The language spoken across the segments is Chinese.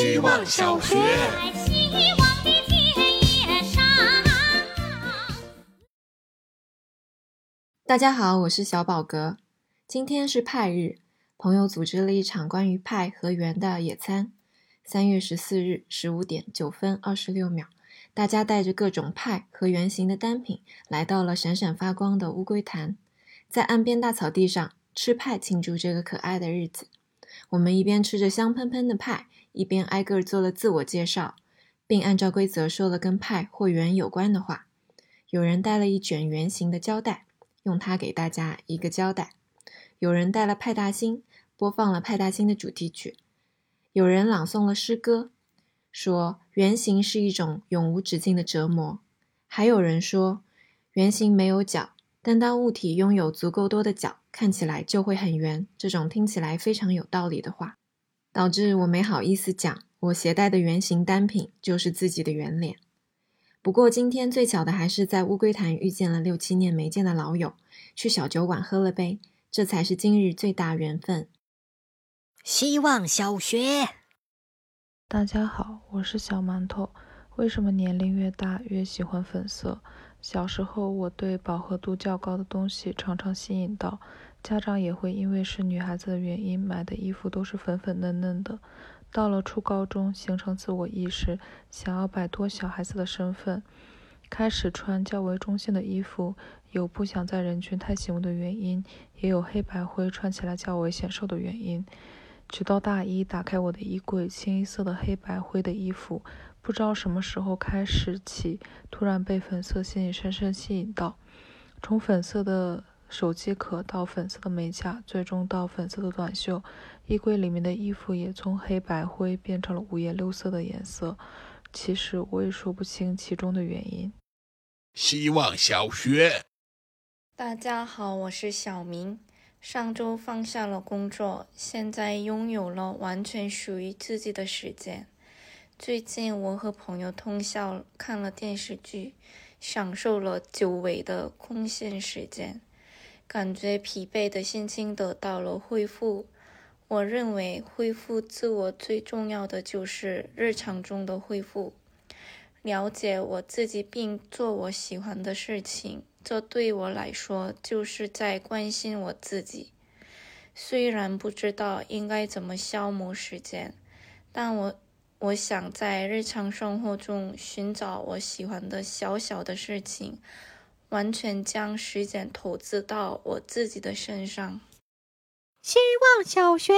希望小学。在希望的田野上。大家好，我是小宝格。今天是派日，朋友组织了一场关于派和圆的野餐。三月十四日十五点九分二十六秒，大家带着各种派和圆形的单品，来到了闪闪发光的乌龟潭，在岸边大草地上吃派庆祝这个可爱的日子。我们一边吃着香喷喷的派，一边挨个做了自我介绍，并按照规则说了跟派或圆有关的话。有人带了一卷圆形的胶带，用它给大家一个交代。有人带了派大星，播放了派大星的主题曲。有人朗诵了诗歌，说圆形是一种永无止境的折磨。还有人说，圆形没有角，但当物体拥有足够多的角，看起来就会很圆。这种听起来非常有道理的话，导致我没好意思讲，我携带的圆形单品就是自己的圆脸。不过今天最巧的还是在乌龟潭遇见了六七年没见的老友，去小酒馆喝了杯，这才是今日最大缘分。希望小学。大家好，我是小馒头。为什么年龄越大越喜欢粉色？小时候我对饱和度较高的东西常常吸引到，家长也会因为是女孩子的原因买的衣服都是粉粉嫩嫩的。到了初高中，形成自我意识，想要摆脱小孩子的身份，开始穿较为中性的衣服。有不想在人群太醒目的原因，也有黑白灰穿起来较为显瘦的原因。直到大一，打开我的衣柜，清一色的黑白灰的衣服，不知道什么时候开始起，突然被粉色线引深深吸引到。从粉色的手机壳到粉色的美甲，最终到粉色的短袖，衣柜里面的衣服也从黑白灰变成了五颜六色的颜色。其实我也说不清其中的原因。希望小学。大家好，我是小明。上周放下了工作，现在拥有了完全属于自己的时间。最近我和朋友通宵看了电视剧，享受了久违的空闲时间，感觉疲惫的心情得到了恢复。我认为恢复自我最重要的就是日常中的恢复，了解我自己并做我喜欢的事情。这对我来说就是在关心我自己。虽然不知道应该怎么消磨时间，但我我想在日常生活中寻找我喜欢的小小的事情，完全将时间投资到我自己的身上。希望小学。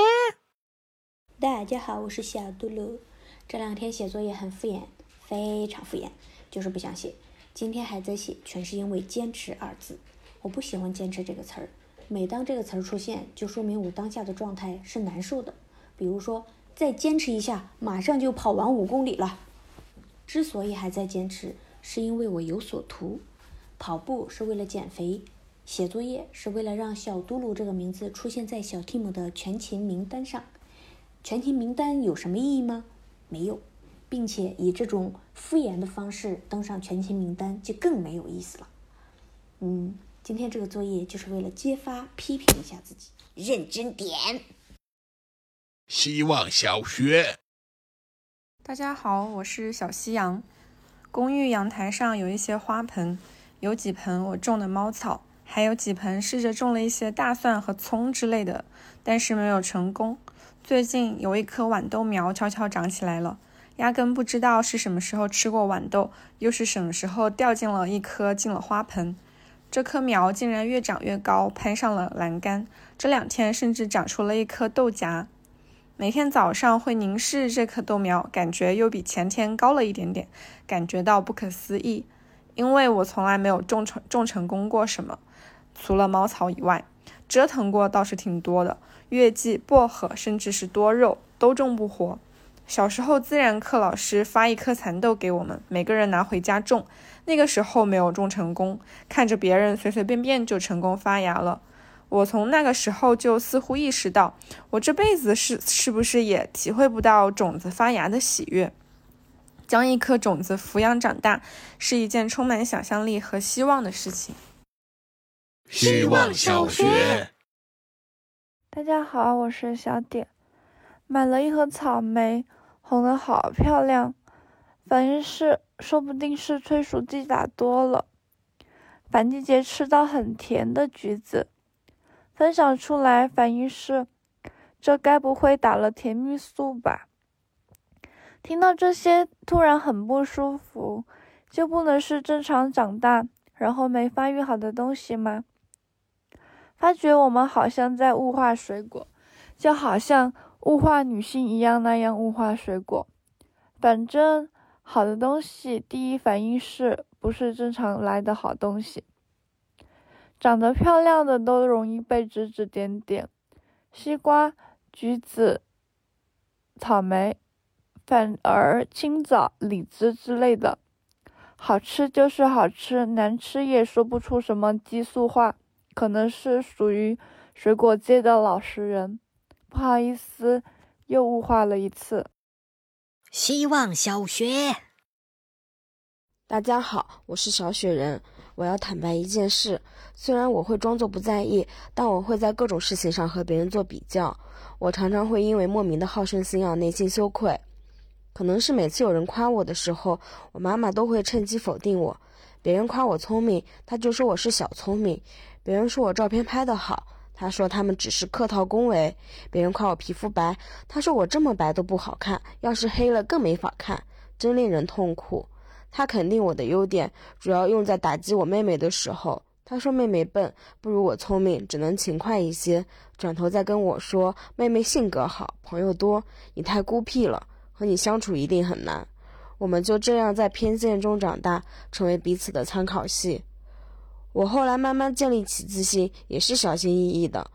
大家好，我是小嘟噜。这两天写作业很敷衍，非常敷衍，就是不想写。今天还在写，全是因为“坚持”二字。我不喜欢“坚持”这个词儿，每当这个词儿出现，就说明我当下的状态是难受的。比如说，再坚持一下，马上就跑完五公里了。之所以还在坚持，是因为我有所图。跑步是为了减肥，写作业是为了让小嘟噜这个名字出现在小 Tim 的全勤名单上。全勤名单有什么意义吗？没有。并且以这种敷衍的方式登上全勤名单，就更没有意思了。嗯，今天这个作业就是为了揭发、批评一下自己，认真点。希望小学。大家好，我是小夕阳。公寓阳台上有一些花盆，有几盆我种的猫草，还有几盆试着种了一些大蒜和葱之类的，但是没有成功。最近有一颗豌豆苗悄悄长起来了。压根不知道是什么时候吃过豌豆，又是什么时候掉进了一颗进了花盆。这棵苗竟然越长越高，攀上了栏杆。这两天甚至长出了一颗豆荚。每天早上会凝视这棵豆苗，感觉又比前天高了一点点，感觉到不可思议。因为我从来没有种成种成功过什么，除了猫草以外，折腾过倒是挺多的。月季、薄荷，甚至是多肉，都种不活。小时候，自然课老师发一颗蚕豆给我们，每个人拿回家种。那个时候没有种成功，看着别人随随便便就成功发芽了。我从那个时候就似乎意识到，我这辈子是是不是也体会不到种子发芽的喜悦？将一颗种子抚养长大，是一件充满想象力和希望的事情。希望小学。大家好，我是小点，买了一盒草莓。红的好漂亮。反应是，说不定是催熟剂打多了。反季节吃到很甜的橘子，分享出来反应是，这该不会打了甜蜜素吧？听到这些，突然很不舒服，就不能是正常长大，然后没发育好的东西吗？发觉我们好像在物化水果，就好像物化女性一样那样物化水果。反正好的东西，第一反应是不是正常来的好东西？长得漂亮的都容易被指指点点，西瓜、橘子、草莓。反而青枣、李子之类的，好吃就是好吃，难吃也说不出什么激素话，可能是属于水果界的老实人。不好意思，又物化了一次。希望小学，大家好，我是小雪人。我要坦白一件事，虽然我会装作不在意，但我会在各种事情上和别人做比较。我常常会因为莫名的好胜心而内心羞愧。可能是每次有人夸我的时候，我妈妈都会趁机否定我。别人夸我聪明，她就说我是小聪明；别人说我照片拍得好，她说他们只是客套恭维；别人夸我皮肤白，她说我这么白都不好看，要是黑了更没法看，真令人痛苦。她肯定我的优点，主要用在打击我妹妹的时候。她说妹妹笨，不如我聪明，只能勤快一些。转头再跟我说妹妹性格好，朋友多，你太孤僻了。和你相处一定很难，我们就这样在偏见中长大，成为彼此的参考系。我后来慢慢建立起自信，也是小心翼翼的。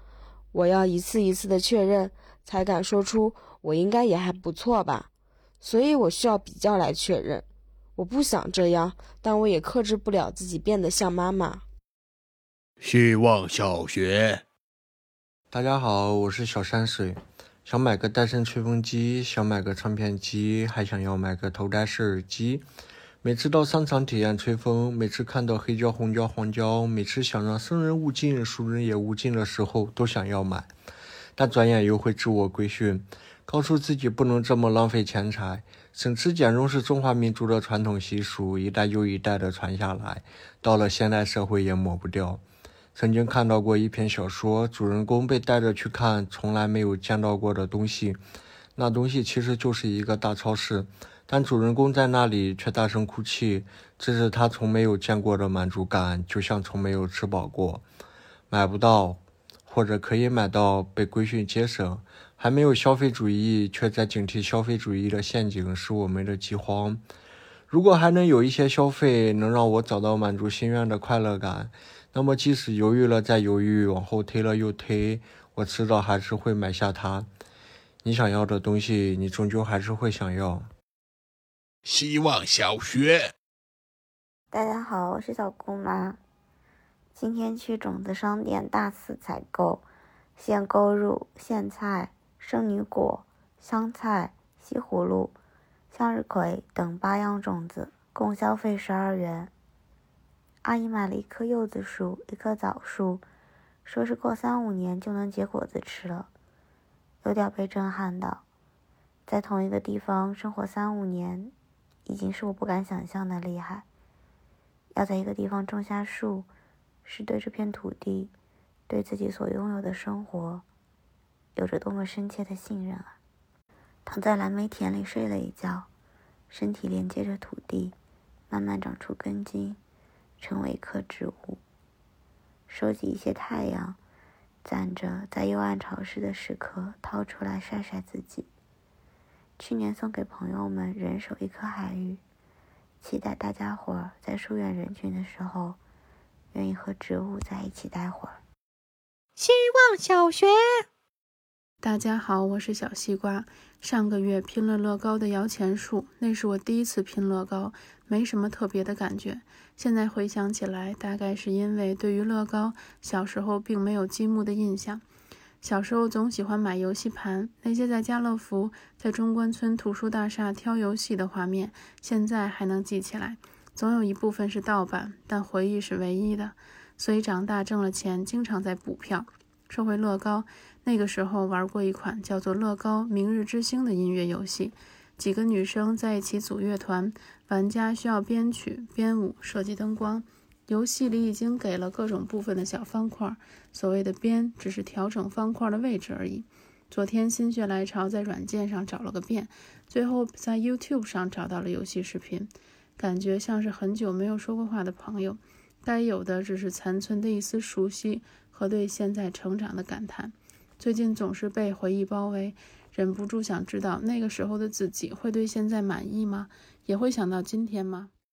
我要一次一次的确认，才敢说出我应该也还不错吧。所以我需要比较来确认。我不想这样，但我也克制不了自己变得像妈妈。希望小学，大家好，我是小山水。想买个戴森吹风机，想买个唱片机，还想要买个头戴式耳机。每次到商场体验吹风，每次看到黑胶、红胶、黄胶，每次想让生人勿近、熟人也勿近的时候，都想要买。但转眼又会自我规训，告诉自己不能这么浪费钱财。省吃俭用是中华民族的传统习俗，一代又一代的传下来，到了现代社会也抹不掉。曾经看到过一篇小说，主人公被带着去看从来没有见到过的东西，那东西其实就是一个大超市，但主人公在那里却大声哭泣，这是他从没有见过的满足感，就像从没有吃饱过。买不到，或者可以买到，被规训节省，还没有消费主义，却在警惕消费主义的陷阱，是我们的饥荒。如果还能有一些消费，能让我找到满足心愿的快乐感。那么，即使犹豫了再犹豫，往后推了又推，我迟早还是会买下它。你想要的东西，你终究还是会想要。希望小学，大家好，我是小姑妈。今天去种子商店大肆采购，现购入苋菜、圣女果、香菜、西葫芦、向日葵等八样种子，共消费十二元。阿姨买了一棵柚子树，一棵枣树，说是过三五年就能结果子吃了，有点被震撼到。在同一个地方生活三五年，已经是我不敢想象的厉害。要在一个地方种下树，是对这片土地，对自己所拥有的生活，有着多么深切的信任啊！躺在蓝莓田里睡了一觉，身体连接着土地，慢慢长出根茎。成为一棵植物，收集一些太阳，攒着在幽暗潮湿的时刻掏出来晒晒自己。去年送给朋友们人手一颗海芋，期待大家伙儿在疏远人群的时候，愿意和植物在一起待会儿。希望小学，大家好，我是小西瓜。上个月拼了乐高的摇钱树，那是我第一次拼乐高，没什么特别的感觉。现在回想起来，大概是因为对于乐高小时候并没有积木的印象。小时候总喜欢买游戏盘，那些在家乐福、在中关村图书大厦挑游戏的画面，现在还能记起来。总有一部分是盗版，但回忆是唯一的。所以长大挣了钱，经常在补票。说回乐高。那个时候玩过一款叫做《乐高明日之星》的音乐游戏，几个女生在一起组乐团，玩家需要编曲、编舞、设计灯光。游戏里已经给了各种部分的小方块，所谓的编只是调整方块的位置而已。昨天心血来潮，在软件上找了个遍，最后在 YouTube 上找到了游戏视频，感觉像是很久没有说过话的朋友，该有的只是残存的一丝熟悉和对现在成长的感叹。最近总是被回忆包围，忍不住想知道那个时候的自己会对现在满意吗？也会想到今天吗？